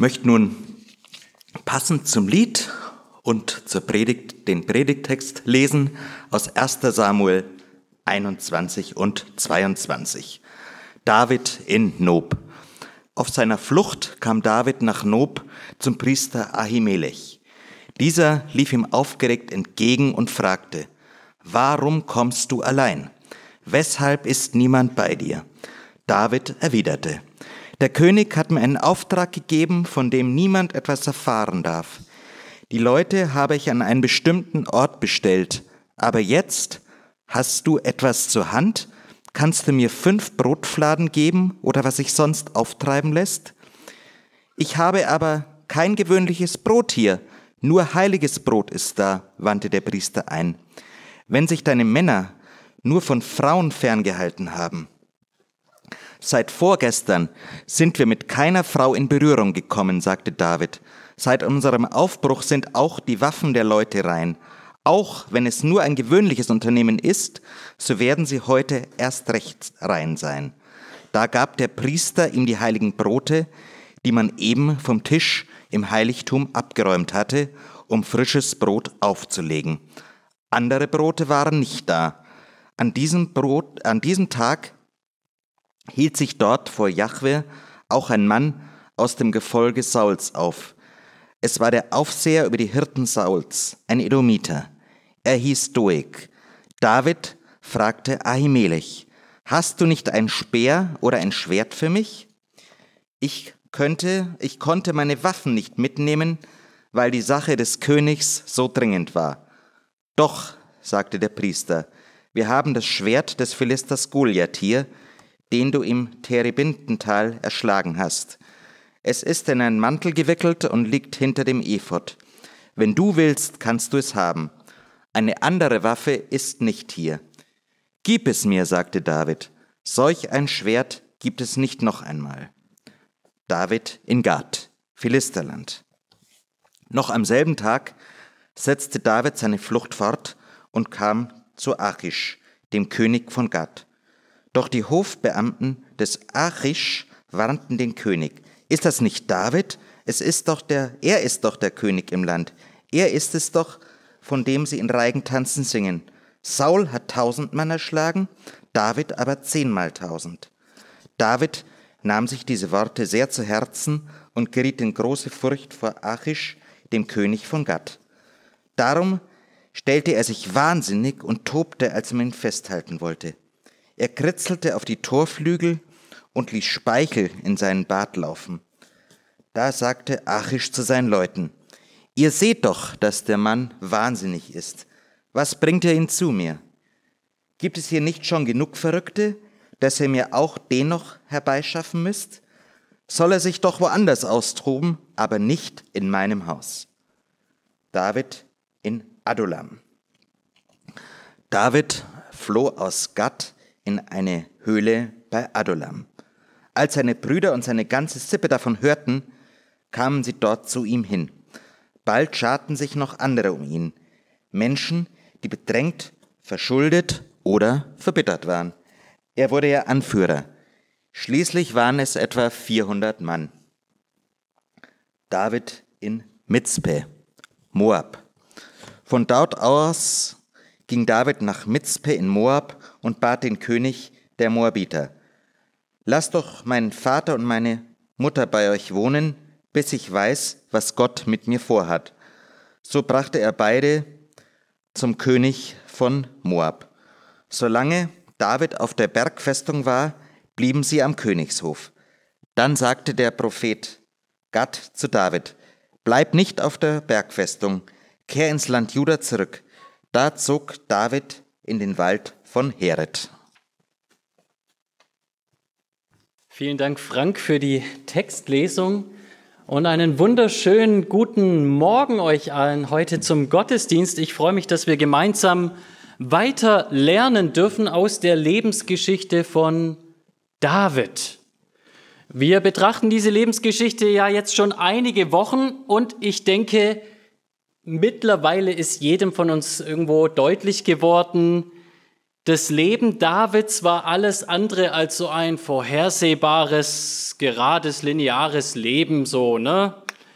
möchte nun passend zum Lied und zur Predigt den Predigtext lesen aus 1 Samuel 21 und 22. David in Nob. Auf seiner Flucht kam David nach Nob zum Priester Ahimelech. Dieser lief ihm aufgeregt entgegen und fragte, Warum kommst du allein? Weshalb ist niemand bei dir? David erwiderte, der König hat mir einen Auftrag gegeben, von dem niemand etwas erfahren darf. Die Leute habe ich an einen bestimmten Ort bestellt, aber jetzt hast du etwas zur Hand? Kannst du mir fünf Brotfladen geben oder was sich sonst auftreiben lässt? Ich habe aber kein gewöhnliches Brot hier, nur heiliges Brot ist da, wandte der Priester ein. Wenn sich deine Männer nur von Frauen ferngehalten haben, Seit vorgestern sind wir mit keiner Frau in Berührung gekommen, sagte David. Seit unserem Aufbruch sind auch die Waffen der Leute rein. Auch wenn es nur ein gewöhnliches Unternehmen ist, so werden sie heute erst recht rein sein. Da gab der Priester ihm die heiligen Brote, die man eben vom Tisch im Heiligtum abgeräumt hatte, um frisches Brot aufzulegen. Andere Brote waren nicht da. An diesem, Brot, an diesem Tag hielt sich dort vor Jahwe auch ein Mann aus dem Gefolge Sauls auf. Es war der Aufseher über die Hirten Sauls, ein Edomiter. Er hieß Doeg. David fragte Ahimelech, hast du nicht ein Speer oder ein Schwert für mich? Ich könnte, ich konnte meine Waffen nicht mitnehmen, weil die Sache des Königs so dringend war. Doch, sagte der Priester, wir haben das Schwert des Philisters Goliath hier, den du im Terebintental erschlagen hast. Es ist in einen Mantel gewickelt und liegt hinter dem Ephod. Wenn du willst, kannst du es haben. Eine andere Waffe ist nicht hier. Gib es mir, sagte David. Solch ein Schwert gibt es nicht noch einmal. David in Gad, Philisterland. Noch am selben Tag setzte David seine Flucht fort und kam zu Achish, dem König von Gad. Doch die Hofbeamten des Achish warnten den König. Ist das nicht David? Es ist doch der, er ist doch der König im Land. Er ist es doch, von dem sie in Reigen tanzen singen. Saul hat tausend Mann erschlagen, David aber zehnmal tausend. David nahm sich diese Worte sehr zu Herzen und geriet in große Furcht vor Achish, dem König von Gad. Darum stellte er sich wahnsinnig und tobte, als man ihn festhalten wollte. Er kritzelte auf die Torflügel und ließ Speichel in seinen Bart laufen. Da sagte Achish zu seinen Leuten, Ihr seht doch, dass der Mann wahnsinnig ist. Was bringt er ihn zu mir? Gibt es hier nicht schon genug Verrückte, dass ihr mir auch den noch herbeischaffen müsst? Soll er sich doch woanders austoben, aber nicht in meinem Haus. David in Adulam. David floh aus Gad in eine Höhle bei Adulam. Als seine Brüder und seine ganze Sippe davon hörten, kamen sie dort zu ihm hin. Bald scharten sich noch andere um ihn, Menschen, die bedrängt, verschuldet oder verbittert waren. Er wurde ja Anführer. Schließlich waren es etwa 400 Mann. David in Mitzpe, Moab. Von dort aus ging David nach Mitzpe in Moab und bat den König der Moabiter, Lass doch meinen Vater und meine Mutter bei euch wohnen, bis ich weiß, was Gott mit mir vorhat. So brachte er beide zum König von Moab. Solange David auf der Bergfestung war, blieben sie am Königshof. Dann sagte der Prophet Gad zu David, Bleib nicht auf der Bergfestung, kehr ins Land Juda zurück. Da zog David in den Wald von Heret. Vielen Dank, Frank, für die Textlesung und einen wunderschönen guten Morgen euch allen heute zum Gottesdienst. Ich freue mich, dass wir gemeinsam weiter lernen dürfen aus der Lebensgeschichte von David. Wir betrachten diese Lebensgeschichte ja jetzt schon einige Wochen und ich denke, mittlerweile ist jedem von uns irgendwo deutlich geworden, das Leben Davids war alles andere als so ein vorhersehbares, gerades, lineares Leben, so, ne?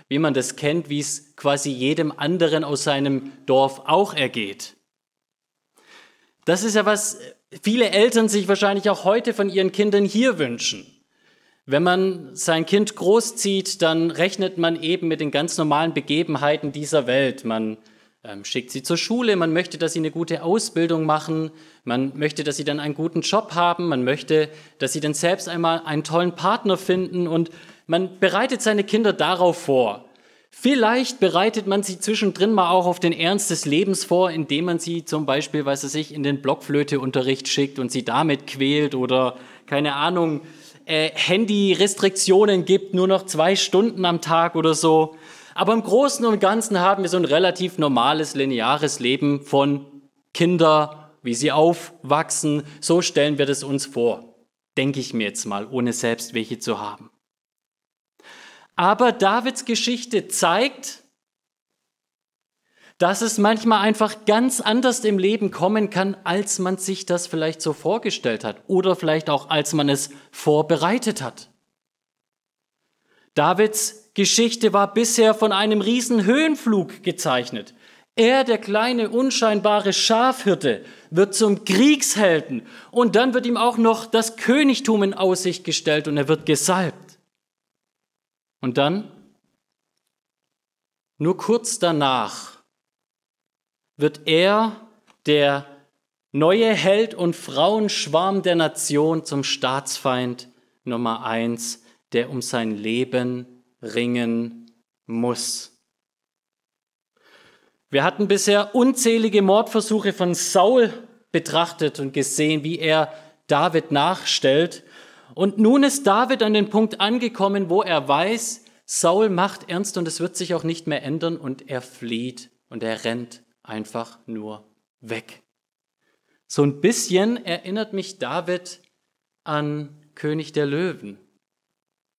Wie man das kennt, wie es quasi jedem anderen aus seinem Dorf auch ergeht. Das ist ja was viele Eltern sich wahrscheinlich auch heute von ihren Kindern hier wünschen. Wenn man sein Kind großzieht, dann rechnet man eben mit den ganz normalen Begebenheiten dieser Welt. Man schickt sie zur Schule, man möchte, dass sie eine gute Ausbildung machen, man möchte, dass sie dann einen guten Job haben, man möchte, dass sie dann selbst einmal einen tollen Partner finden und man bereitet seine Kinder darauf vor. Vielleicht bereitet man sie zwischendrin mal auch auf den Ernst des Lebens vor, indem man sie zum Beispiel, weiß er sich, in den Blockflöteunterricht schickt und sie damit quält oder keine Ahnung, äh, Handy-Restriktionen gibt, nur noch zwei Stunden am Tag oder so. Aber im Großen und Ganzen haben wir so ein relativ normales, lineares Leben von Kinder, wie sie aufwachsen. So stellen wir das uns vor. Denke ich mir jetzt mal, ohne selbst welche zu haben. Aber Davids Geschichte zeigt, dass es manchmal einfach ganz anders im Leben kommen kann, als man sich das vielleicht so vorgestellt hat oder vielleicht auch als man es vorbereitet hat. Davids Geschichte war bisher von einem riesen Höhenflug gezeichnet. Er, der kleine, unscheinbare Schafhirte, wird zum Kriegshelden und dann wird ihm auch noch das Königtum in Aussicht gestellt und er wird gesalbt. Und dann, nur kurz danach, wird er, der neue Held und Frauenschwarm der Nation, zum Staatsfeind Nummer eins, der um sein Leben ringen muss. Wir hatten bisher unzählige Mordversuche von Saul betrachtet und gesehen, wie er David nachstellt. Und nun ist David an den Punkt angekommen, wo er weiß, Saul macht ernst und es wird sich auch nicht mehr ändern und er flieht und er rennt einfach nur weg. So ein bisschen erinnert mich David an König der Löwen.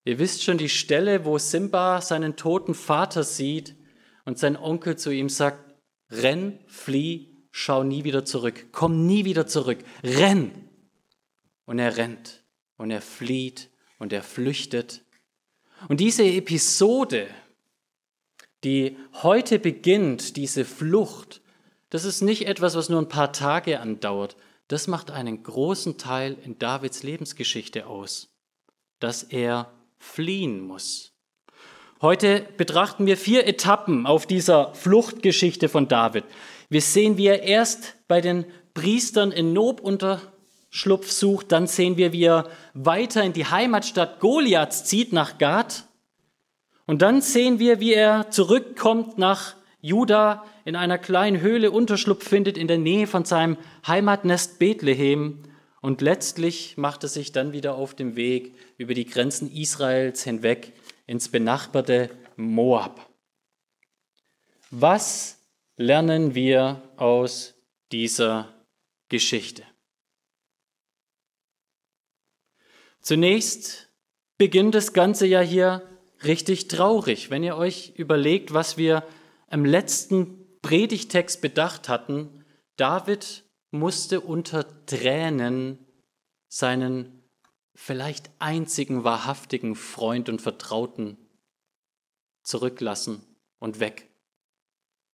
Ihr wisst schon die Stelle, wo Simba seinen toten Vater sieht und sein Onkel zu ihm sagt, renn, flieh, schau nie wieder zurück, komm nie wieder zurück, renn. Und er rennt und er flieht und er flüchtet. Und diese Episode, die heute beginnt, diese Flucht, das ist nicht etwas, was nur ein paar Tage andauert. Das macht einen großen Teil in Davids Lebensgeschichte aus, dass er fliehen muss. Heute betrachten wir vier Etappen auf dieser Fluchtgeschichte von David. Wir sehen, wie er erst bei den Priestern in Nob unter Schlupf sucht. Dann sehen wir, wie er weiter in die Heimatstadt Goliaths zieht, nach Gad. Und dann sehen wir, wie er zurückkommt nach Juda, in einer kleinen Höhle Unterschlupf findet in der Nähe von seinem Heimatnest Bethlehem. Und letztlich macht er sich dann wieder auf dem Weg über die Grenzen Israels hinweg ins benachbarte Moab. Was lernen wir aus dieser Geschichte? Zunächst beginnt das Ganze ja hier richtig traurig, wenn ihr euch überlegt, was wir im letzten Predigtext bedacht hatten. David musste unter Tränen seinen vielleicht einzigen wahrhaftigen Freund und Vertrauten zurücklassen und weg.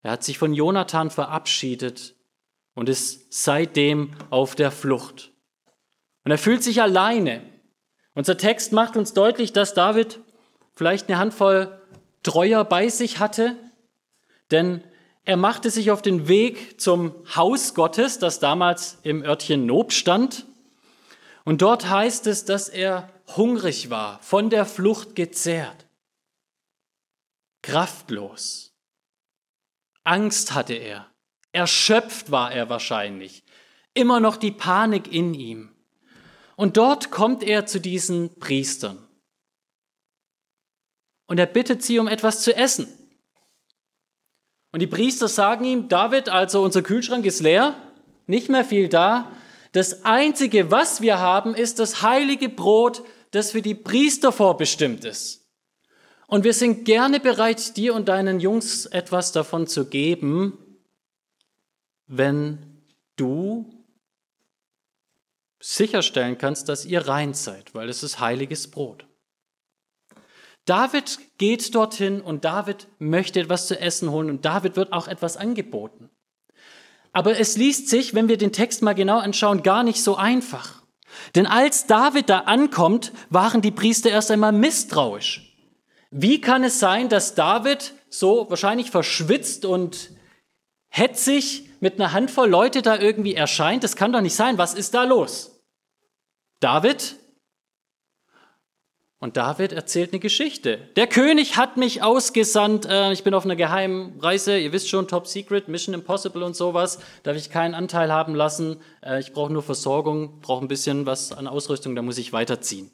Er hat sich von Jonathan verabschiedet und ist seitdem auf der Flucht. Und er fühlt sich alleine. Unser Text macht uns deutlich, dass David vielleicht eine Handvoll Treuer bei sich hatte, denn er machte sich auf den Weg zum Haus Gottes, das damals im Örtchen Nob stand. Und dort heißt es, dass er hungrig war, von der Flucht gezehrt, kraftlos. Angst hatte er, erschöpft war er wahrscheinlich, immer noch die Panik in ihm. Und dort kommt er zu diesen Priestern. Und er bittet sie um etwas zu essen. Und die Priester sagen ihm, David, also unser Kühlschrank ist leer, nicht mehr viel da. Das Einzige, was wir haben, ist das heilige Brot, das für die Priester vorbestimmt ist. Und wir sind gerne bereit, dir und deinen Jungs etwas davon zu geben, wenn du sicherstellen kannst, dass ihr rein seid, weil es ist heiliges Brot. David geht dorthin und David möchte etwas zu essen holen und David wird auch etwas angeboten. Aber es liest sich, wenn wir den Text mal genau anschauen, gar nicht so einfach. Denn als David da ankommt, waren die Priester erst einmal misstrauisch. Wie kann es sein, dass David so wahrscheinlich verschwitzt und hetzig mit einer Handvoll Leute da irgendwie erscheint? Das kann doch nicht sein. Was ist da los? David und David erzählt eine Geschichte. Der König hat mich ausgesandt. Äh, ich bin auf einer geheimen Reise. Ihr wisst schon, Top Secret, Mission Impossible und sowas. Darf ich keinen Anteil haben lassen. Äh, ich brauche nur Versorgung, brauche ein bisschen was an Ausrüstung, da muss ich weiterziehen.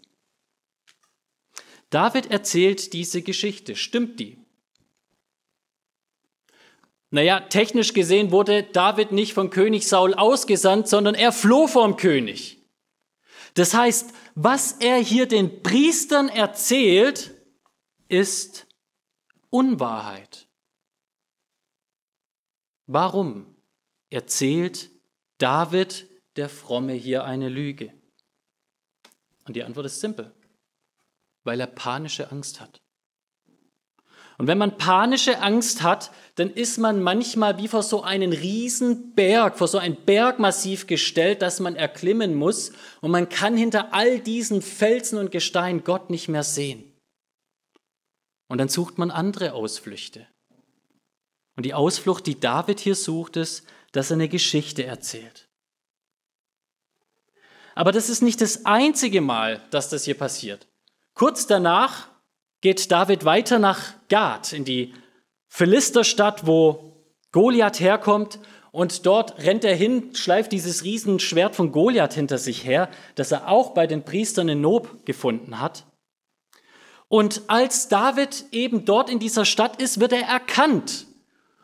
David erzählt diese Geschichte. Stimmt die? Naja, technisch gesehen wurde David nicht von König Saul ausgesandt, sondern er floh vom König. Das heißt, was er hier den Priestern erzählt, ist Unwahrheit. Warum erzählt David der Fromme hier eine Lüge? Und die Antwort ist simpel, weil er panische Angst hat. Und wenn man panische Angst hat, dann ist man manchmal wie vor so einen riesen Berg, vor so ein Bergmassiv gestellt, das man erklimmen muss. Und man kann hinter all diesen Felsen und Gestein Gott nicht mehr sehen. Und dann sucht man andere Ausflüchte. Und die Ausflucht, die David hier sucht, ist, dass er eine Geschichte erzählt. Aber das ist nicht das einzige Mal, dass das hier passiert. Kurz danach geht David weiter nach Gad, in die Philisterstadt, wo Goliath herkommt. Und dort rennt er hin, schleift dieses Riesenschwert von Goliath hinter sich her, das er auch bei den Priestern in Nob gefunden hat. Und als David eben dort in dieser Stadt ist, wird er erkannt.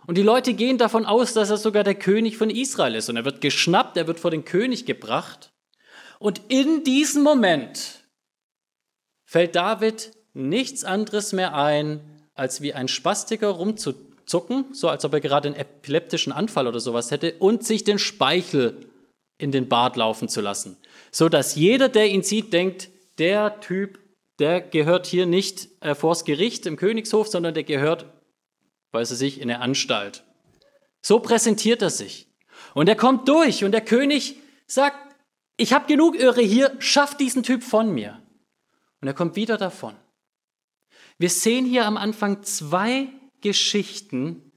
Und die Leute gehen davon aus, dass er sogar der König von Israel ist. Und er wird geschnappt, er wird vor den König gebracht. Und in diesem Moment fällt David nichts anderes mehr ein, als wie ein Spastiker rumzuzucken, so als ob er gerade einen epileptischen Anfall oder sowas hätte, und sich den Speichel in den Bart laufen zu lassen. So dass jeder, der ihn sieht, denkt, der Typ, der gehört hier nicht äh, vors Gericht im Königshof, sondern der gehört, weiß er sich, in der Anstalt. So präsentiert er sich. Und er kommt durch und der König sagt, ich habe genug Irre hier, schaff diesen Typ von mir. Und er kommt wieder davon. Wir sehen hier am Anfang zwei Geschichten,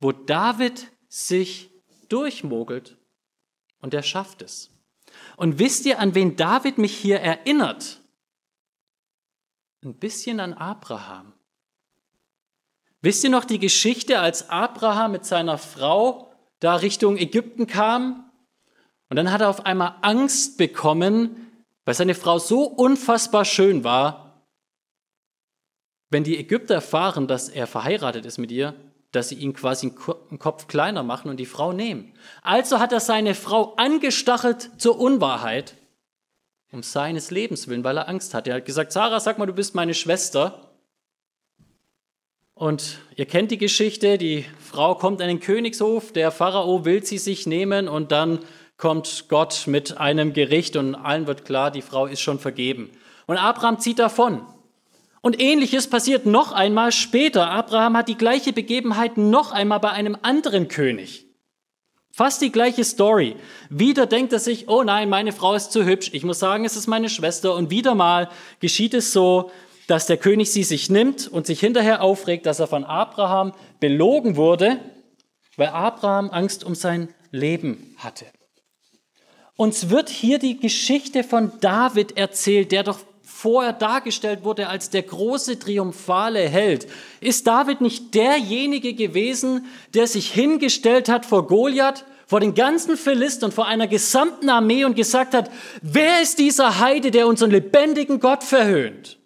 wo David sich durchmogelt und er schafft es. Und wisst ihr, an wen David mich hier erinnert? Ein bisschen an Abraham. Wisst ihr noch die Geschichte, als Abraham mit seiner Frau da Richtung Ägypten kam? Und dann hat er auf einmal Angst bekommen, weil seine Frau so unfassbar schön war, wenn die Ägypter erfahren, dass er verheiratet ist mit ihr, dass sie ihn quasi einen Kopf kleiner machen und die Frau nehmen. Also hat er seine Frau angestachelt zur Unwahrheit, um seines Lebens willen, weil er Angst hat. Er hat gesagt, Sarah, sag mal, du bist meine Schwester. Und ihr kennt die Geschichte, die Frau kommt an den Königshof, der Pharao will sie sich nehmen und dann kommt Gott mit einem Gericht und allen wird klar, die Frau ist schon vergeben. Und Abraham zieht davon. Und ähnliches passiert noch einmal später. Abraham hat die gleiche Begebenheit noch einmal bei einem anderen König. Fast die gleiche Story. Wieder denkt er sich, oh nein, meine Frau ist zu hübsch. Ich muss sagen, es ist meine Schwester. Und wieder mal geschieht es so, dass der König sie sich nimmt und sich hinterher aufregt, dass er von Abraham belogen wurde, weil Abraham Angst um sein Leben hatte. Uns wird hier die Geschichte von David erzählt, der doch vorher dargestellt wurde als der große triumphale Held. Ist David nicht derjenige gewesen, der sich hingestellt hat vor Goliath, vor den ganzen Philistern, vor einer gesamten Armee und gesagt hat, wer ist dieser Heide, der unseren lebendigen Gott verhöhnt?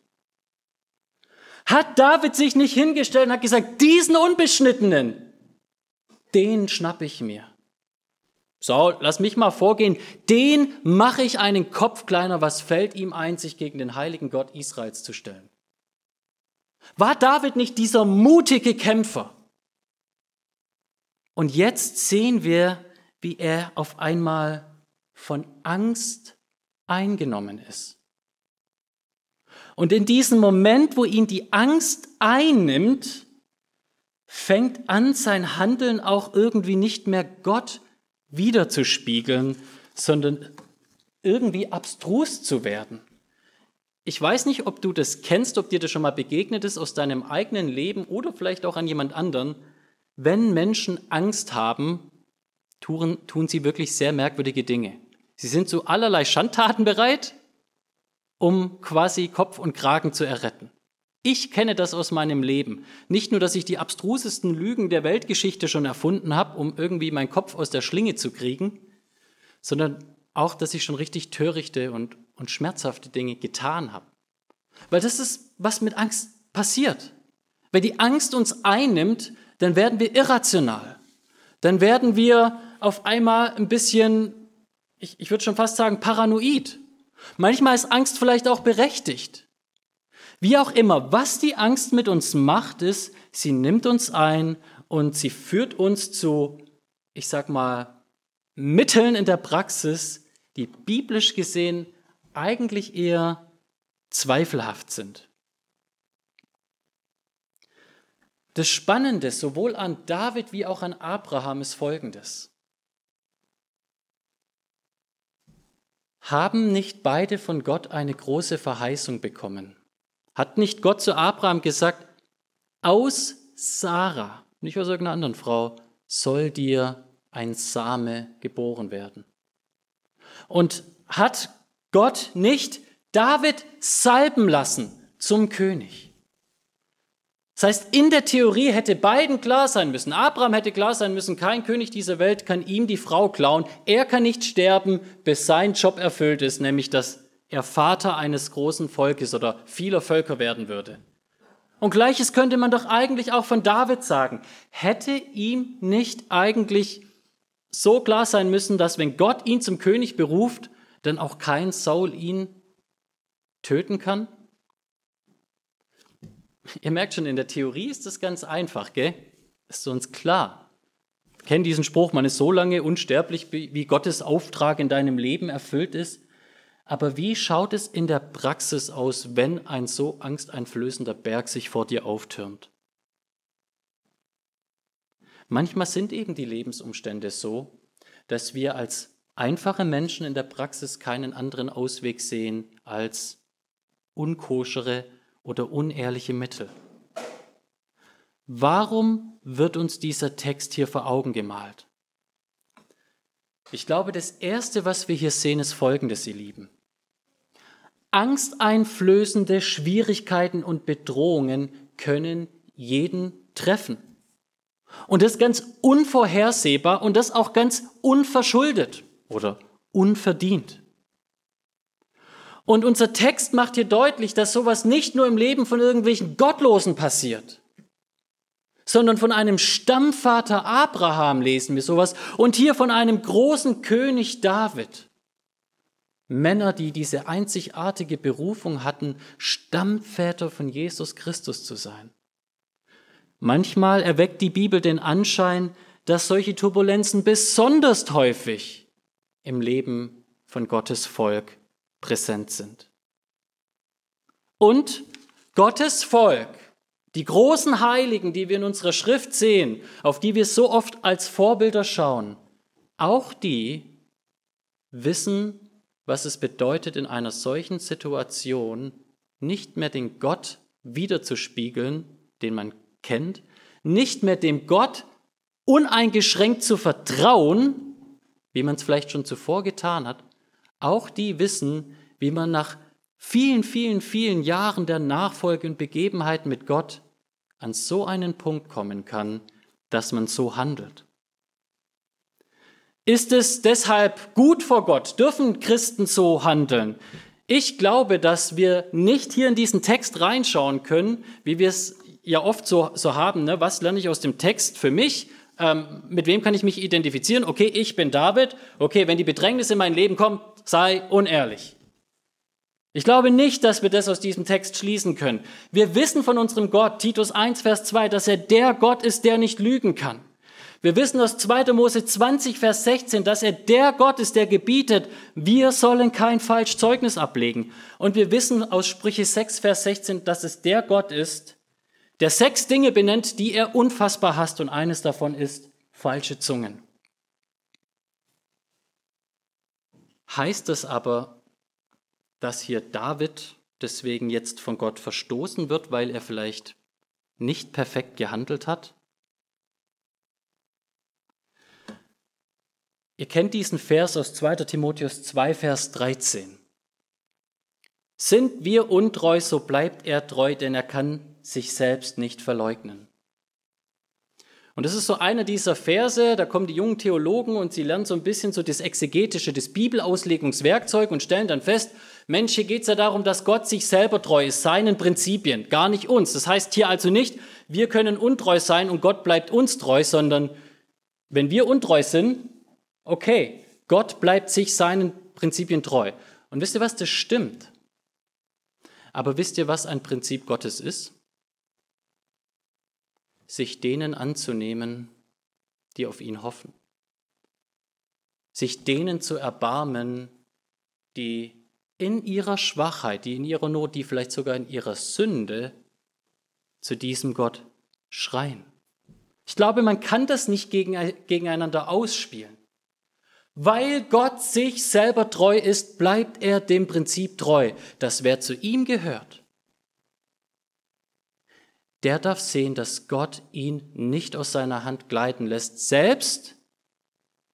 Hat David sich nicht hingestellt und hat gesagt, diesen Unbeschnittenen, den schnapp ich mir. Saul, lass mich mal vorgehen, den mache ich einen Kopf kleiner, was fällt ihm ein, sich gegen den heiligen Gott Israels zu stellen? War David nicht dieser mutige Kämpfer? Und jetzt sehen wir, wie er auf einmal von Angst eingenommen ist. Und in diesem Moment, wo ihn die Angst einnimmt, fängt an, sein Handeln auch irgendwie nicht mehr Gott wiederzuspiegeln, sondern irgendwie abstrus zu werden. Ich weiß nicht, ob du das kennst, ob dir das schon mal begegnet ist aus deinem eigenen Leben oder vielleicht auch an jemand anderen. Wenn Menschen Angst haben, tun, tun sie wirklich sehr merkwürdige Dinge. Sie sind zu allerlei Schandtaten bereit, um quasi Kopf und Kragen zu erretten. Ich kenne das aus meinem Leben. Nicht nur, dass ich die abstrusesten Lügen der Weltgeschichte schon erfunden habe, um irgendwie meinen Kopf aus der Schlinge zu kriegen, sondern auch, dass ich schon richtig törichte und, und schmerzhafte Dinge getan habe. Weil das ist, was mit Angst passiert. Wenn die Angst uns einnimmt, dann werden wir irrational. Dann werden wir auf einmal ein bisschen, ich, ich würde schon fast sagen, paranoid. Manchmal ist Angst vielleicht auch berechtigt. Wie auch immer, was die Angst mit uns macht, ist, sie nimmt uns ein und sie führt uns zu, ich sag mal, Mitteln in der Praxis, die biblisch gesehen eigentlich eher zweifelhaft sind. Das Spannende sowohl an David wie auch an Abraham ist folgendes. Haben nicht beide von Gott eine große Verheißung bekommen? Hat nicht Gott zu Abraham gesagt, aus Sarah, nicht aus irgendeiner anderen Frau, soll dir ein Same geboren werden? Und hat Gott nicht David salben lassen zum König? Das heißt, in der Theorie hätte beiden klar sein müssen. Abraham hätte klar sein müssen, kein König dieser Welt kann ihm die Frau klauen. Er kann nicht sterben, bis sein Job erfüllt ist, nämlich dass er Vater eines großen Volkes oder vieler Völker werden würde. Und gleiches könnte man doch eigentlich auch von David sagen. Hätte ihm nicht eigentlich so klar sein müssen, dass wenn Gott ihn zum König beruft, dann auch kein Saul ihn töten kann? Ihr merkt schon, in der Theorie ist das ganz einfach, gell? Ist uns klar. Kennt diesen Spruch, man ist so lange unsterblich, wie Gottes Auftrag in deinem Leben erfüllt ist. Aber wie schaut es in der Praxis aus, wenn ein so angsteinflößender Berg sich vor dir auftürmt? Manchmal sind eben die Lebensumstände so, dass wir als einfache Menschen in der Praxis keinen anderen Ausweg sehen als unkoschere oder unehrliche Mittel. Warum wird uns dieser Text hier vor Augen gemalt? Ich glaube, das Erste, was wir hier sehen, ist Folgendes, ihr Lieben. Angsteinflößende Schwierigkeiten und Bedrohungen können jeden treffen. Und das ganz unvorhersehbar und das auch ganz unverschuldet oder unverdient. Und unser Text macht hier deutlich, dass sowas nicht nur im Leben von irgendwelchen Gottlosen passiert, sondern von einem Stammvater Abraham lesen wir sowas und hier von einem großen König David. Männer, die diese einzigartige Berufung hatten, Stammväter von Jesus Christus zu sein. Manchmal erweckt die Bibel den Anschein, dass solche Turbulenzen besonders häufig im Leben von Gottes Volk präsent sind. Und Gottes Volk, die großen Heiligen, die wir in unserer Schrift sehen, auf die wir so oft als Vorbilder schauen, auch die wissen, was es bedeutet, in einer solchen Situation nicht mehr den Gott wiederzuspiegeln, den man kennt, nicht mehr dem Gott uneingeschränkt zu vertrauen, wie man es vielleicht schon zuvor getan hat, auch die wissen, wie man nach vielen, vielen, vielen Jahren der Nachfolge und Begebenheiten mit Gott an so einen Punkt kommen kann, dass man so handelt. Ist es deshalb gut vor Gott? Dürfen Christen so handeln? Ich glaube, dass wir nicht hier in diesen Text reinschauen können, wie wir es ja oft so, so haben, ne? was lerne ich aus dem Text für mich? Ähm, mit wem kann ich mich identifizieren? Okay, ich bin David. Okay, wenn die Bedrängnis in mein Leben kommt, sei unehrlich. Ich glaube nicht, dass wir das aus diesem Text schließen können. Wir wissen von unserem Gott, Titus 1, Vers 2, dass er der Gott ist, der nicht lügen kann. Wir wissen aus 2. Mose 20, Vers 16, dass er der Gott ist, der gebietet, wir sollen kein Falschzeugnis ablegen. Und wir wissen aus Sprüche 6, Vers 16, dass es der Gott ist, der sechs Dinge benennt, die er unfassbar hasst. Und eines davon ist falsche Zungen. Heißt das aber, dass hier David deswegen jetzt von Gott verstoßen wird, weil er vielleicht nicht perfekt gehandelt hat? Ihr kennt diesen Vers aus 2 Timotheus 2, Vers 13. Sind wir untreu, so bleibt er treu, denn er kann sich selbst nicht verleugnen. Und das ist so einer dieser Verse, da kommen die jungen Theologen und sie lernen so ein bisschen so das Exegetische, das Bibelauslegungswerkzeug und stellen dann fest, Mensch, hier geht es ja darum, dass Gott sich selber treu ist, seinen Prinzipien, gar nicht uns. Das heißt hier also nicht, wir können untreu sein und Gott bleibt uns treu, sondern wenn wir untreu sind, okay, Gott bleibt sich seinen Prinzipien treu. Und wisst ihr was, das stimmt. Aber wisst ihr, was ein Prinzip Gottes ist? Sich denen anzunehmen, die auf ihn hoffen. Sich denen zu erbarmen, die in ihrer Schwachheit, die in ihrer Not, die vielleicht sogar in ihrer Sünde zu diesem Gott schreien. Ich glaube, man kann das nicht gegeneinander ausspielen. Weil Gott sich selber treu ist, bleibt er dem Prinzip treu, dass wer zu ihm gehört, der darf sehen, dass Gott ihn nicht aus seiner Hand gleiten lässt, selbst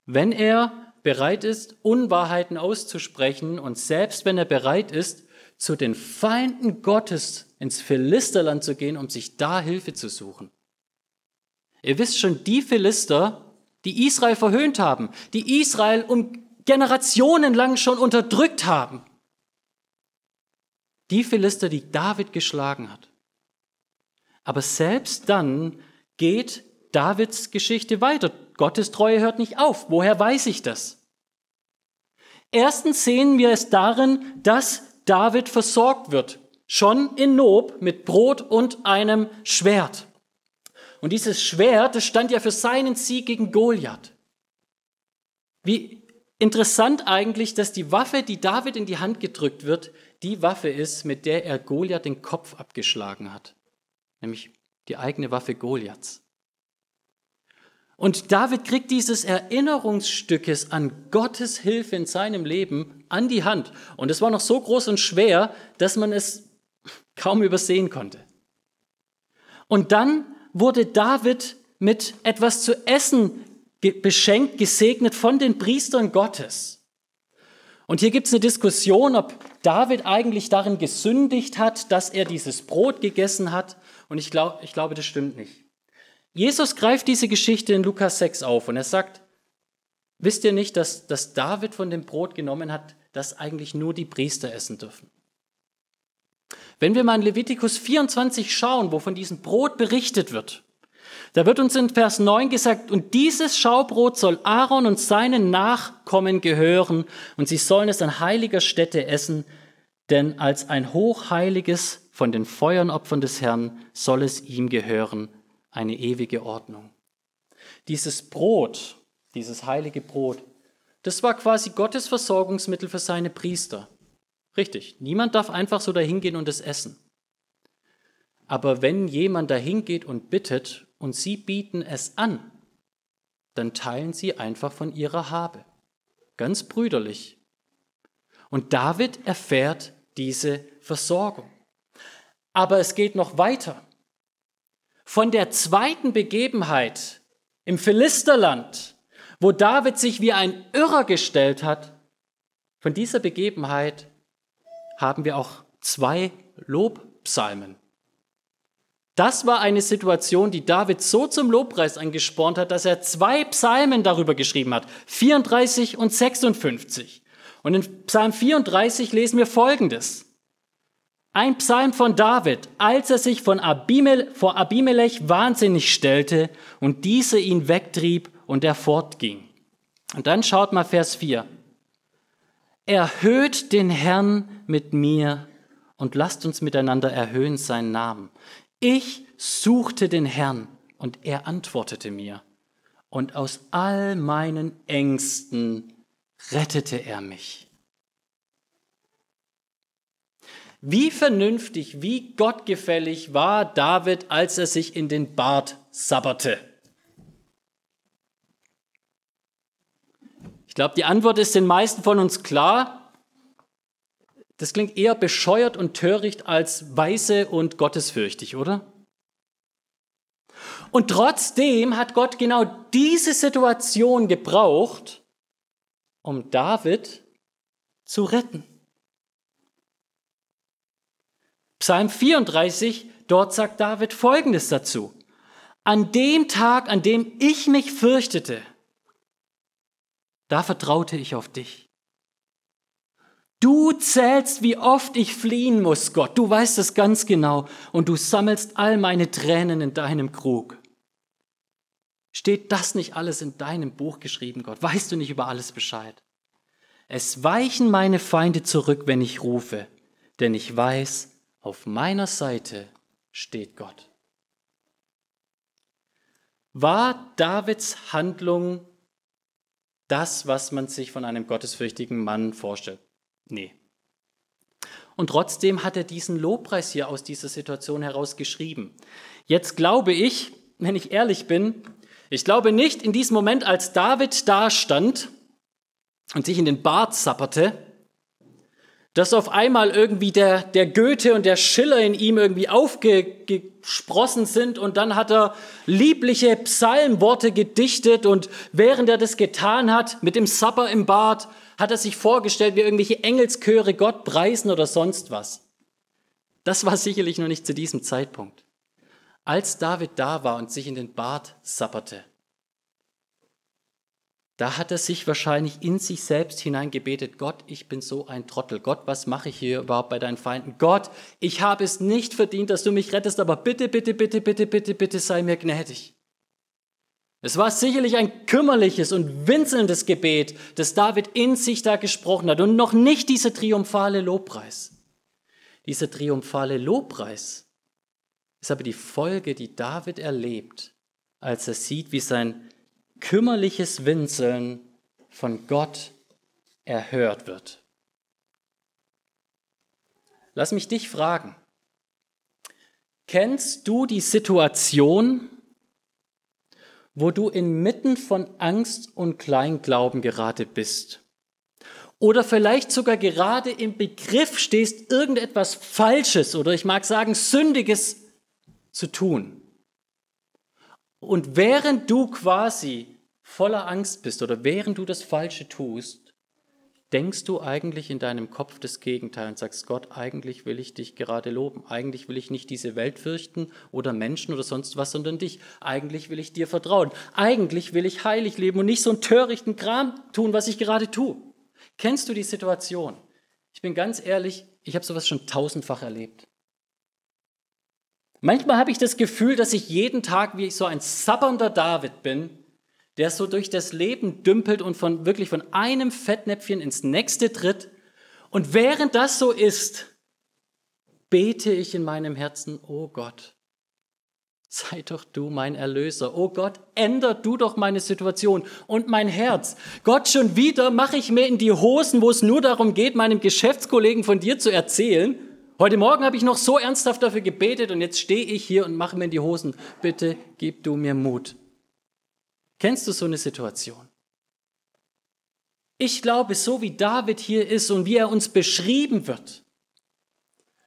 wenn er bereit ist, Unwahrheiten auszusprechen und selbst wenn er bereit ist, zu den Feinden Gottes ins Philisterland zu gehen, um sich da Hilfe zu suchen. Ihr wisst schon, die Philister, die Israel verhöhnt haben, die Israel um Generationen lang schon unterdrückt haben. Die Philister, die David geschlagen hat. Aber selbst dann geht Davids Geschichte weiter. Gottes Treue hört nicht auf. Woher weiß ich das? Erstens sehen wir es darin, dass David versorgt wird. Schon in Nob mit Brot und einem Schwert. Und dieses Schwert, das stand ja für seinen Sieg gegen Goliath. Wie interessant eigentlich, dass die Waffe, die David in die Hand gedrückt wird, die Waffe ist, mit der er Goliath den Kopf abgeschlagen hat. Nämlich die eigene Waffe Goliaths. Und David kriegt dieses Erinnerungsstückes an Gottes Hilfe in seinem Leben an die Hand. Und es war noch so groß und schwer, dass man es kaum übersehen konnte. Und dann wurde David mit etwas zu essen beschenkt, gesegnet von den Priestern Gottes. Und hier gibt es eine Diskussion, ob David eigentlich darin gesündigt hat, dass er dieses Brot gegessen hat. Und ich, glaub, ich glaube, das stimmt nicht. Jesus greift diese Geschichte in Lukas 6 auf und er sagt, wisst ihr nicht, dass, dass David von dem Brot genommen hat, das eigentlich nur die Priester essen dürfen? Wenn wir mal in Levitikus 24 schauen, wo von diesem Brot berichtet wird, da wird uns in Vers 9 gesagt, und dieses Schaubrot soll Aaron und seinen Nachkommen gehören, und sie sollen es an heiliger Stätte essen, denn als ein hochheiliges von den Feuernopfern des Herrn soll es ihm gehören, eine ewige Ordnung. Dieses Brot, dieses heilige Brot, das war quasi Gottes Versorgungsmittel für seine Priester. Richtig, niemand darf einfach so dahin gehen und es essen. Aber wenn jemand dahin geht und bittet und sie bieten es an, dann teilen sie einfach von ihrer Habe. Ganz brüderlich. Und David erfährt diese Versorgung. Aber es geht noch weiter. Von der zweiten Begebenheit im Philisterland, wo David sich wie ein Irrer gestellt hat, von dieser Begebenheit haben wir auch zwei Lobpsalmen. Das war eine Situation, die David so zum Lobpreis angespornt hat, dass er zwei Psalmen darüber geschrieben hat, 34 und 56. Und in Psalm 34 lesen wir Folgendes. Ein Psalm von David, als er sich von Abimel, vor Abimelech wahnsinnig stellte und diese ihn wegtrieb und er fortging. Und dann schaut mal Vers 4. Erhöht den Herrn mit mir und lasst uns miteinander erhöhen seinen Namen. Ich suchte den Herrn und er antwortete mir und aus all meinen Ängsten rettete er mich. Wie vernünftig, wie gottgefällig war David, als er sich in den Bart sabberte. Ich glaube, die Antwort ist den meisten von uns klar. Das klingt eher bescheuert und töricht als weise und gottesfürchtig, oder? Und trotzdem hat Gott genau diese Situation gebraucht, um David zu retten. Psalm 34, dort sagt David Folgendes dazu. An dem Tag, an dem ich mich fürchtete, da vertraute ich auf dich. Du zählst, wie oft ich fliehen muss, Gott. Du weißt es ganz genau und du sammelst all meine Tränen in deinem Krug. Steht das nicht alles in deinem Buch geschrieben, Gott? Weißt du nicht über alles Bescheid? Es weichen meine Feinde zurück, wenn ich rufe, denn ich weiß, auf meiner Seite steht Gott. War Davids Handlung das, was man sich von einem gottesfürchtigen Mann vorstellt? Nee. Und trotzdem hat er diesen Lobpreis hier aus dieser Situation heraus geschrieben. Jetzt glaube ich, wenn ich ehrlich bin, ich glaube nicht in diesem Moment, als David da stand und sich in den Bart zapperte, dass auf einmal irgendwie der, der Goethe und der Schiller in ihm irgendwie aufgesprossen sind und dann hat er liebliche Psalmworte gedichtet und während er das getan hat, mit dem Supper im Bart, hat er sich vorgestellt, wie irgendwelche Engelschöre Gott preisen oder sonst was. Das war sicherlich noch nicht zu diesem Zeitpunkt. Als David da war und sich in den Bart sapperte, da hat er sich wahrscheinlich in sich selbst hineingebetet, Gott, ich bin so ein Trottel. Gott, was mache ich hier überhaupt bei deinen Feinden? Gott, ich habe es nicht verdient, dass du mich rettest, aber bitte, bitte, bitte, bitte, bitte, bitte sei mir gnädig. Es war sicherlich ein kümmerliches und winselndes Gebet, das David in sich da gesprochen hat und noch nicht dieser triumphale Lobpreis. Dieser triumphale Lobpreis ist aber die Folge, die David erlebt, als er sieht, wie sein kümmerliches Winseln von Gott erhört wird. Lass mich dich fragen, kennst du die Situation, wo du inmitten von Angst und Kleinglauben gerade bist? Oder vielleicht sogar gerade im Begriff stehst, irgendetwas Falsches oder ich mag sagen Sündiges zu tun. Und während du quasi voller Angst bist oder während du das Falsche tust, denkst du eigentlich in deinem Kopf das Gegenteil und sagst, Gott, eigentlich will ich dich gerade loben. Eigentlich will ich nicht diese Welt fürchten oder Menschen oder sonst was, sondern dich. Eigentlich will ich dir vertrauen. Eigentlich will ich heilig leben und nicht so einen törichten Kram tun, was ich gerade tue. Kennst du die Situation? Ich bin ganz ehrlich, ich habe sowas schon tausendfach erlebt. Manchmal habe ich das Gefühl, dass ich jeden Tag wie so ein sabbernder David bin, der so durch das Leben dümpelt und von wirklich von einem Fettnäpfchen ins nächste tritt. Und während das so ist, bete ich in meinem Herzen, oh Gott, sei doch du mein Erlöser. Oh Gott, änder du doch meine Situation und mein Herz. Gott, schon wieder mache ich mir in die Hosen, wo es nur darum geht, meinem Geschäftskollegen von dir zu erzählen. Heute Morgen habe ich noch so ernsthaft dafür gebetet und jetzt stehe ich hier und mache mir in die Hosen. Bitte gib du mir Mut. Kennst du so eine Situation? Ich glaube, so wie David hier ist und wie er uns beschrieben wird,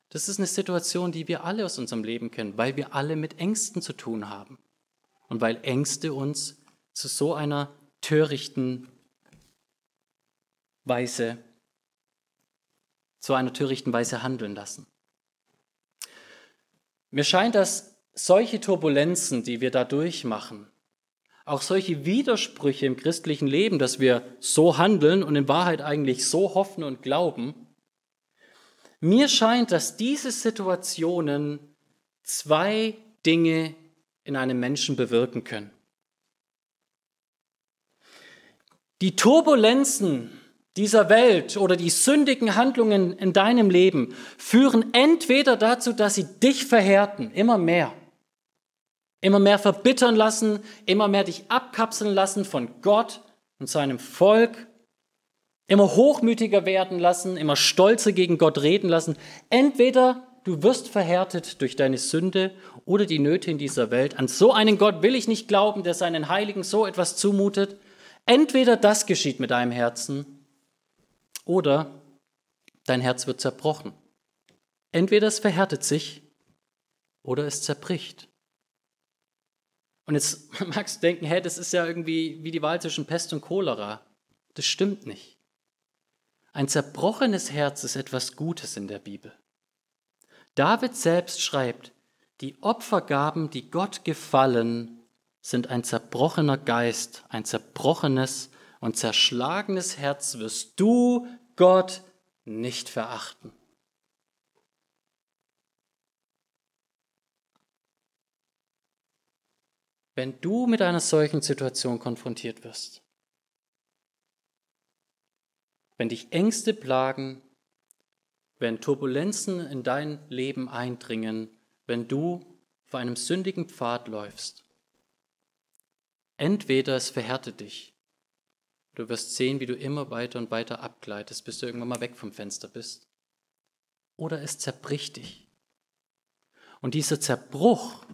das ist eine Situation, die wir alle aus unserem Leben kennen, weil wir alle mit Ängsten zu tun haben und weil Ängste uns zu so einer törichten Weise zu einer törichten Weise handeln lassen. Mir scheint, dass solche Turbulenzen, die wir da durchmachen, auch solche Widersprüche im christlichen Leben, dass wir so handeln und in Wahrheit eigentlich so hoffen und glauben, mir scheint, dass diese Situationen zwei Dinge in einem Menschen bewirken können. Die Turbulenzen dieser Welt oder die sündigen Handlungen in deinem Leben führen entweder dazu, dass sie dich verhärten, immer mehr, immer mehr verbittern lassen, immer mehr dich abkapseln lassen von Gott und seinem Volk, immer hochmütiger werden lassen, immer stolzer gegen Gott reden lassen. Entweder du wirst verhärtet durch deine Sünde oder die Nöte in dieser Welt. An so einen Gott will ich nicht glauben, der seinen Heiligen so etwas zumutet. Entweder das geschieht mit deinem Herzen oder dein Herz wird zerbrochen. Entweder es verhärtet sich oder es zerbricht. Und jetzt magst du denken, hey, das ist ja irgendwie wie die Wahl zwischen Pest und Cholera. Das stimmt nicht. Ein zerbrochenes Herz ist etwas Gutes in der Bibel. David selbst schreibt, die Opfergaben, die Gott gefallen, sind ein zerbrochener Geist, ein zerbrochenes und zerschlagenes Herz wirst du, Gott, nicht verachten. Wenn du mit einer solchen Situation konfrontiert wirst, wenn dich Ängste plagen, wenn Turbulenzen in dein Leben eindringen, wenn du auf einem sündigen Pfad läufst, entweder es verhärtet dich, du wirst sehen, wie du immer weiter und weiter abgleitest, bis du irgendwann mal weg vom Fenster bist, oder es zerbricht dich. Und dieser Zerbruch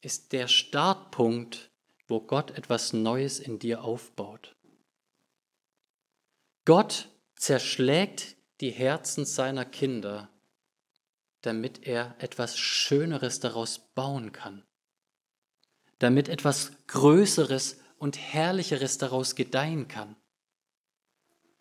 ist der Startpunkt, wo Gott etwas Neues in dir aufbaut. Gott zerschlägt die Herzen seiner Kinder, damit er etwas Schöneres daraus bauen kann, damit etwas Größeres und Herrlicheres daraus gedeihen kann.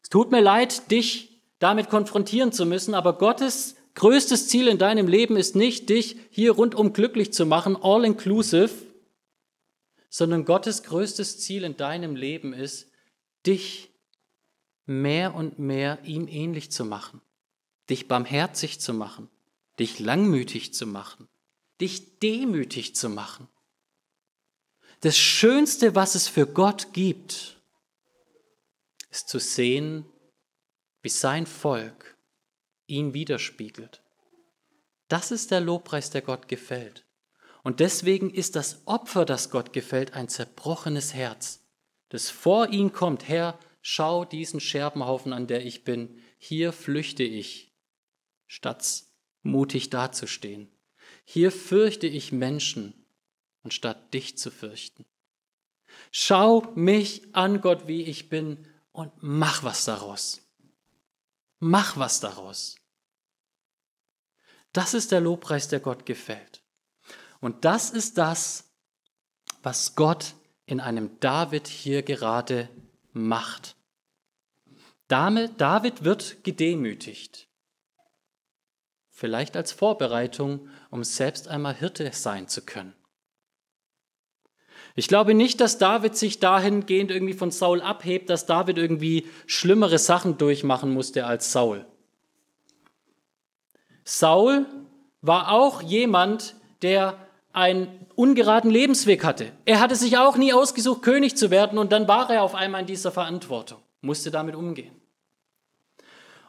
Es tut mir leid, dich damit konfrontieren zu müssen, aber Gottes größtes Ziel in deinem Leben ist nicht, dich hier rundum glücklich zu machen, all inclusive, sondern Gottes größtes Ziel in deinem Leben ist, dich mehr und mehr ihm ähnlich zu machen, dich barmherzig zu machen, dich langmütig zu machen, dich demütig zu machen. Das Schönste, was es für Gott gibt, ist zu sehen, wie sein Volk ihn widerspiegelt. Das ist der Lobpreis, der Gott gefällt. Und deswegen ist das Opfer, das Gott gefällt, ein zerbrochenes Herz, das vor ihn kommt. Herr, schau diesen Scherbenhaufen an, der ich bin. Hier flüchte ich, statt mutig dazustehen. Hier fürchte ich Menschen, anstatt dich zu fürchten. Schau mich an, Gott, wie ich bin, und mach was daraus. Mach was daraus. Das ist der Lobpreis, der Gott gefällt. Und das ist das, was Gott in einem David hier gerade macht. David wird gedemütigt. Vielleicht als Vorbereitung, um selbst einmal Hirte sein zu können. Ich glaube nicht, dass David sich dahingehend irgendwie von Saul abhebt, dass David irgendwie schlimmere Sachen durchmachen musste als Saul. Saul war auch jemand, der einen ungeraden Lebensweg hatte. Er hatte sich auch nie ausgesucht, König zu werden und dann war er auf einmal in dieser Verantwortung, musste damit umgehen.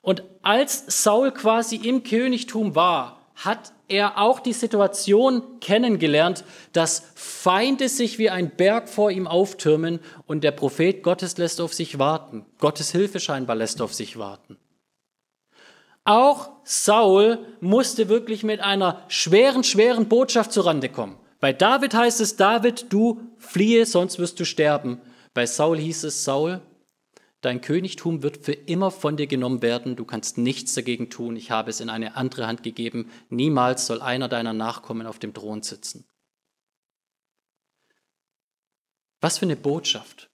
Und als Saul quasi im Königtum war, hat er auch die Situation kennengelernt, dass Feinde sich wie ein Berg vor ihm auftürmen und der Prophet Gottes lässt auf sich warten. Gottes Hilfe scheinbar lässt auf sich warten. Auch Saul musste wirklich mit einer schweren, schweren Botschaft zurande kommen. Bei David heißt es, David, du fliehe, sonst wirst du sterben. Bei Saul hieß es, Saul, dein Königtum wird für immer von dir genommen werden, du kannst nichts dagegen tun, ich habe es in eine andere Hand gegeben, niemals soll einer deiner Nachkommen auf dem Thron sitzen. Was für eine Botschaft.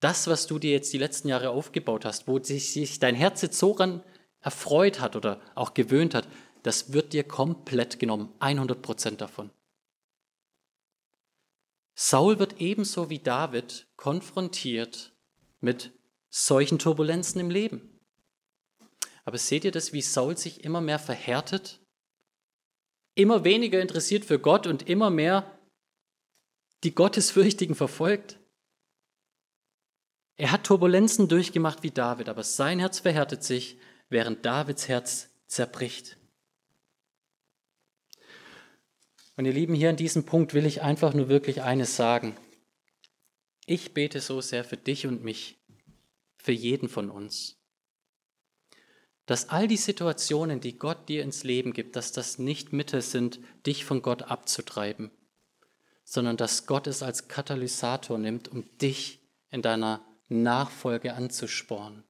Das, was du dir jetzt die letzten Jahre aufgebaut hast, wo sich dein Herz jetzt so ran erfreut hat oder auch gewöhnt hat, das wird dir komplett genommen, 100 Prozent davon. Saul wird ebenso wie David konfrontiert mit solchen Turbulenzen im Leben. Aber seht ihr das, wie Saul sich immer mehr verhärtet? Immer weniger interessiert für Gott und immer mehr die Gottesfürchtigen verfolgt? Er hat Turbulenzen durchgemacht wie David, aber sein Herz verhärtet sich während Davids Herz zerbricht. Und ihr Lieben, hier an diesem Punkt will ich einfach nur wirklich eines sagen. Ich bete so sehr für dich und mich, für jeden von uns, dass all die Situationen, die Gott dir ins Leben gibt, dass das nicht Mittel sind, dich von Gott abzutreiben, sondern dass Gott es als Katalysator nimmt, um dich in deiner Nachfolge anzuspornen.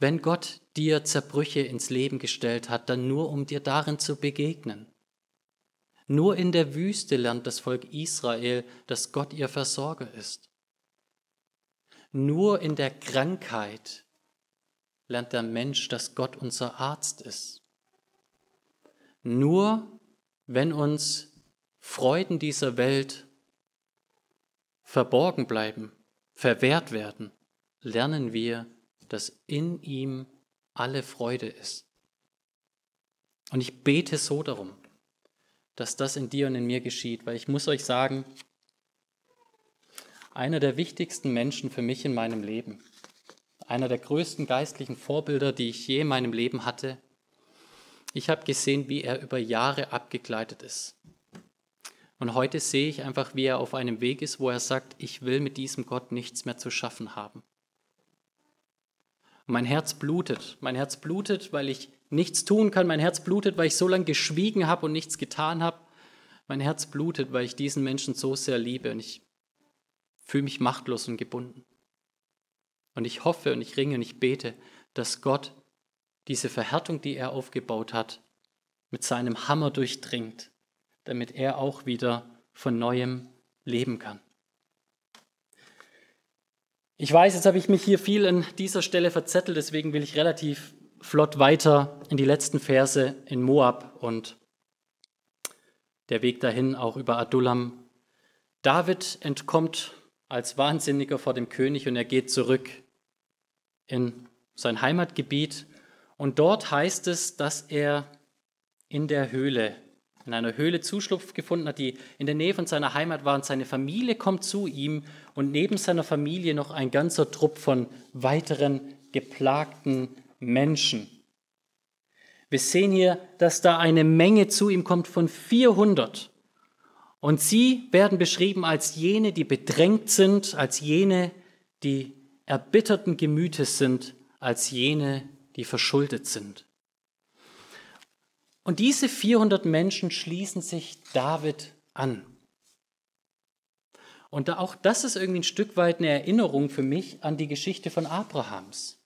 Wenn Gott dir Zerbrüche ins Leben gestellt hat, dann nur um dir darin zu begegnen. Nur in der Wüste lernt das Volk Israel, dass Gott ihr Versorger ist. Nur in der Krankheit lernt der Mensch, dass Gott unser Arzt ist. Nur wenn uns Freuden dieser Welt verborgen bleiben, verwehrt werden, lernen wir, dass in ihm alle Freude ist. Und ich bete so darum, dass das in dir und in mir geschieht, weil ich muss euch sagen, einer der wichtigsten Menschen für mich in meinem Leben, einer der größten geistlichen Vorbilder, die ich je in meinem Leben hatte, ich habe gesehen, wie er über Jahre abgegleitet ist. Und heute sehe ich einfach, wie er auf einem Weg ist, wo er sagt, ich will mit diesem Gott nichts mehr zu schaffen haben. Mein Herz blutet. Mein Herz blutet, weil ich nichts tun kann. Mein Herz blutet, weil ich so lange geschwiegen habe und nichts getan habe. Mein Herz blutet, weil ich diesen Menschen so sehr liebe und ich fühle mich machtlos und gebunden. Und ich hoffe und ich ringe und ich bete, dass Gott diese Verhärtung, die er aufgebaut hat, mit seinem Hammer durchdringt, damit er auch wieder von neuem leben kann. Ich weiß, jetzt habe ich mich hier viel an dieser Stelle verzettelt, deswegen will ich relativ flott weiter in die letzten Verse in Moab und der Weg dahin auch über Adullam. David entkommt als Wahnsinniger vor dem König und er geht zurück in sein Heimatgebiet und dort heißt es, dass er in der Höhle in einer Höhle Zuschlupf gefunden hat, die in der Nähe von seiner Heimat war. Und seine Familie kommt zu ihm und neben seiner Familie noch ein ganzer Trupp von weiteren geplagten Menschen. Wir sehen hier, dass da eine Menge zu ihm kommt von 400. Und sie werden beschrieben als jene, die bedrängt sind, als jene, die erbitterten Gemütes sind, als jene, die verschuldet sind. Und diese 400 Menschen schließen sich David an. Und auch das ist irgendwie ein Stück weit eine Erinnerung für mich an die Geschichte von Abrahams.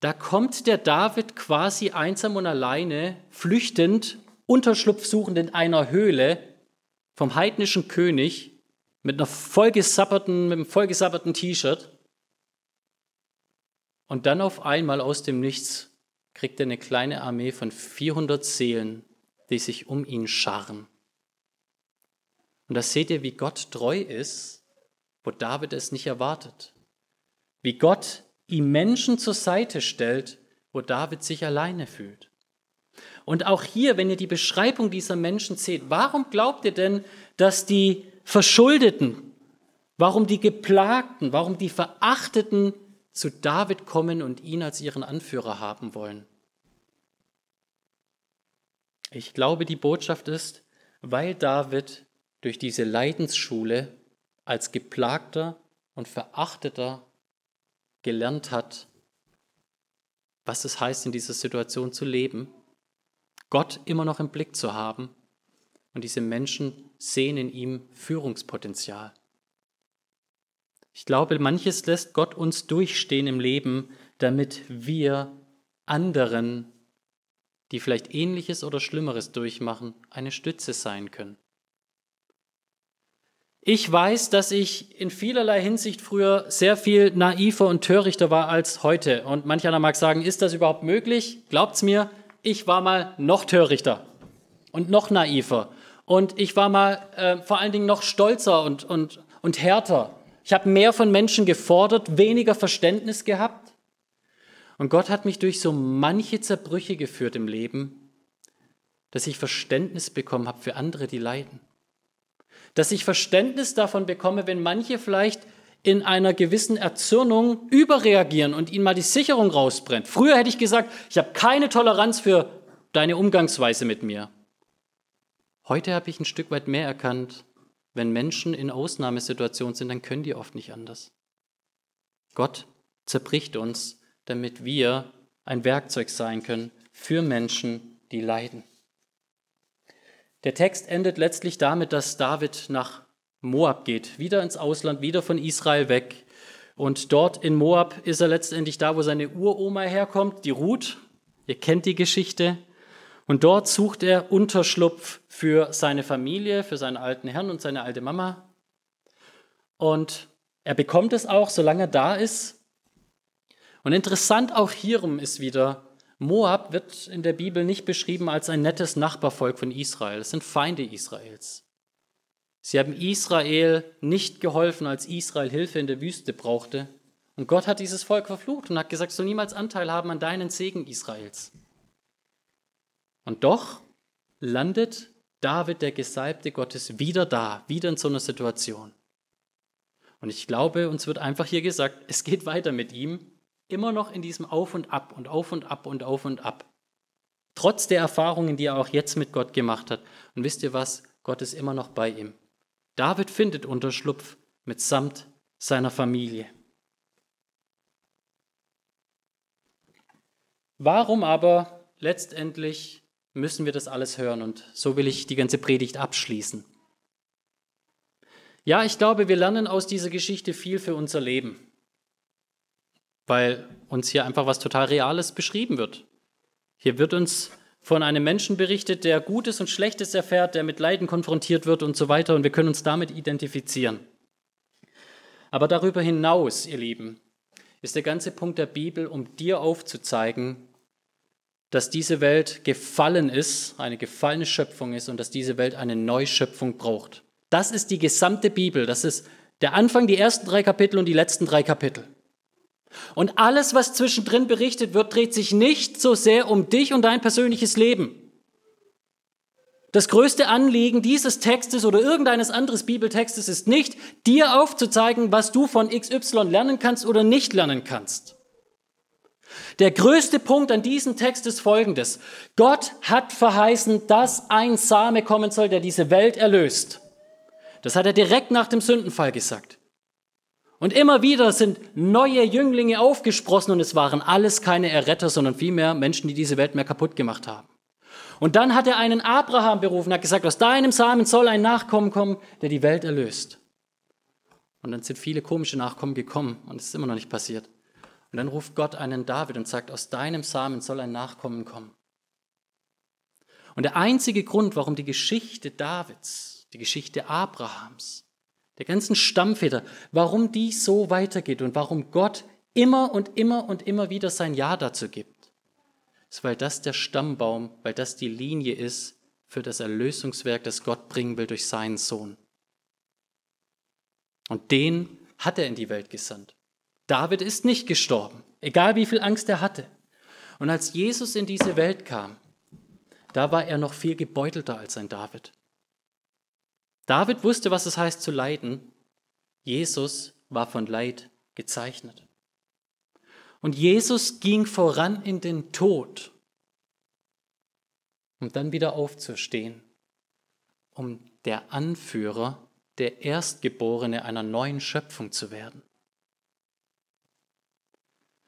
Da kommt der David quasi einsam und alleine, flüchtend, Unterschlupf suchend in einer Höhle vom heidnischen König mit einer vollgesapperten, mit einem vollgesapperten T-Shirt. Und dann auf einmal aus dem Nichts kriegt er eine kleine Armee von 400 Seelen, die sich um ihn scharren. Und da seht ihr, wie Gott treu ist, wo David es nicht erwartet. Wie Gott ihm Menschen zur Seite stellt, wo David sich alleine fühlt. Und auch hier, wenn ihr die Beschreibung dieser Menschen seht, warum glaubt ihr denn, dass die Verschuldeten, warum die Geplagten, warum die Verachteten zu David kommen und ihn als ihren Anführer haben wollen. Ich glaube, die Botschaft ist, weil David durch diese Leidensschule als geplagter und verachteter gelernt hat, was es heißt, in dieser Situation zu leben, Gott immer noch im Blick zu haben und diese Menschen sehen in ihm Führungspotenzial. Ich glaube, manches lässt Gott uns durchstehen im Leben, damit wir anderen, die vielleicht ähnliches oder schlimmeres durchmachen, eine Stütze sein können. Ich weiß, dass ich in vielerlei Hinsicht früher sehr viel naiver und törichter war als heute. Und manch einer mag sagen, ist das überhaupt möglich? Glaubt's mir, ich war mal noch törichter und noch naiver. Und ich war mal äh, vor allen Dingen noch stolzer und, und, und härter ich habe mehr von Menschen gefordert, weniger Verständnis gehabt. Und Gott hat mich durch so manche Zerbrüche geführt im Leben, dass ich Verständnis bekommen habe für andere, die leiden. Dass ich Verständnis davon bekomme, wenn manche vielleicht in einer gewissen Erzürnung überreagieren und ihnen mal die Sicherung rausbrennt. Früher hätte ich gesagt, ich habe keine Toleranz für deine Umgangsweise mit mir. Heute habe ich ein Stück weit mehr erkannt, wenn Menschen in Ausnahmesituationen sind, dann können die oft nicht anders. Gott zerbricht uns, damit wir ein Werkzeug sein können für Menschen, die leiden. Der Text endet letztlich damit, dass David nach Moab geht, wieder ins Ausland, wieder von Israel weg. Und dort in Moab ist er letztendlich da, wo seine Uroma herkommt, die Ruth. Ihr kennt die Geschichte. Und dort sucht er Unterschlupf für seine Familie, für seinen alten Herrn und seine alte Mama. Und er bekommt es auch, solange er da ist. Und interessant auch hierum ist wieder, Moab wird in der Bibel nicht beschrieben als ein nettes Nachbarvolk von Israel. Es sind Feinde Israels. Sie haben Israel nicht geholfen, als Israel Hilfe in der Wüste brauchte. Und Gott hat dieses Volk verflucht und hat gesagt, soll niemals Anteil haben an deinen Segen Israels. Und doch landet David, der Gesalbte Gottes, wieder da, wieder in so einer Situation. Und ich glaube, uns wird einfach hier gesagt, es geht weiter mit ihm immer noch in diesem Auf und Ab und Auf und Ab und Auf und Ab. Trotz der Erfahrungen, die er auch jetzt mit Gott gemacht hat. Und wisst ihr was? Gott ist immer noch bei ihm. David findet Unterschlupf mitsamt seiner Familie. Warum aber letztendlich müssen wir das alles hören? Und so will ich die ganze Predigt abschließen. Ja, ich glaube, wir lernen aus dieser Geschichte viel für unser Leben weil uns hier einfach was total Reales beschrieben wird. Hier wird uns von einem Menschen berichtet, der Gutes und Schlechtes erfährt, der mit Leiden konfrontiert wird und so weiter, und wir können uns damit identifizieren. Aber darüber hinaus, ihr Lieben, ist der ganze Punkt der Bibel, um dir aufzuzeigen, dass diese Welt gefallen ist, eine gefallene Schöpfung ist und dass diese Welt eine Neuschöpfung braucht. Das ist die gesamte Bibel. Das ist der Anfang, die ersten drei Kapitel und die letzten drei Kapitel. Und alles, was zwischendrin berichtet wird, dreht sich nicht so sehr um dich und dein persönliches Leben. Das größte Anliegen dieses Textes oder irgendeines anderes Bibeltextes ist nicht, dir aufzuzeigen, was du von XY lernen kannst oder nicht lernen kannst. Der größte Punkt an diesem Text ist folgendes. Gott hat verheißen, dass ein Same kommen soll, der diese Welt erlöst. Das hat er direkt nach dem Sündenfall gesagt. Und immer wieder sind neue Jünglinge aufgesprossen und es waren alles keine Erretter, sondern vielmehr Menschen, die diese Welt mehr kaputt gemacht haben. Und dann hat er einen Abraham berufen, hat gesagt, aus deinem Samen soll ein Nachkommen kommen, der die Welt erlöst. Und dann sind viele komische Nachkommen gekommen und es ist immer noch nicht passiert. Und dann ruft Gott einen David und sagt, aus deinem Samen soll ein Nachkommen kommen. Und der einzige Grund, warum die Geschichte Davids, die Geschichte Abrahams, der ganzen Stammväter, warum dies so weitergeht und warum Gott immer und immer und immer wieder sein Ja dazu gibt. Ist, weil das der Stammbaum, weil das die Linie ist für das Erlösungswerk, das Gott bringen will durch seinen Sohn. Und den hat er in die Welt gesandt. David ist nicht gestorben, egal wie viel Angst er hatte. Und als Jesus in diese Welt kam, da war er noch viel gebeutelter als ein David. David wusste, was es heißt zu leiden. Jesus war von Leid gezeichnet. Und Jesus ging voran in den Tod, um dann wieder aufzustehen, um der Anführer, der Erstgeborene einer neuen Schöpfung zu werden.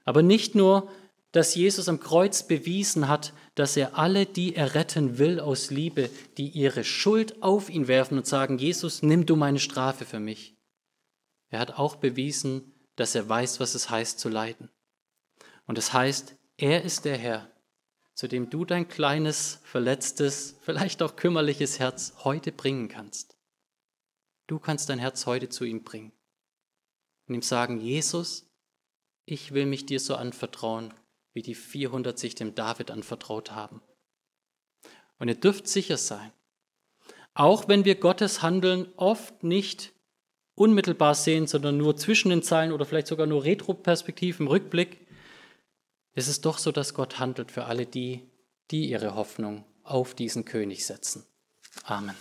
Aber nicht nur dass Jesus am Kreuz bewiesen hat, dass er alle, die er retten will aus Liebe, die ihre Schuld auf ihn werfen und sagen, Jesus, nimm du meine Strafe für mich. Er hat auch bewiesen, dass er weiß, was es heißt zu leiden. Und es heißt, er ist der Herr, zu dem du dein kleines, verletztes, vielleicht auch kümmerliches Herz heute bringen kannst. Du kannst dein Herz heute zu ihm bringen und ihm sagen, Jesus, ich will mich dir so anvertrauen, wie die 400 sich dem David anvertraut haben. Und ihr dürft sicher sein, auch wenn wir Gottes Handeln oft nicht unmittelbar sehen, sondern nur zwischen den Zeilen oder vielleicht sogar nur Retroperspektiv im Rückblick, ist es doch so, dass Gott handelt für alle die, die ihre Hoffnung auf diesen König setzen. Amen.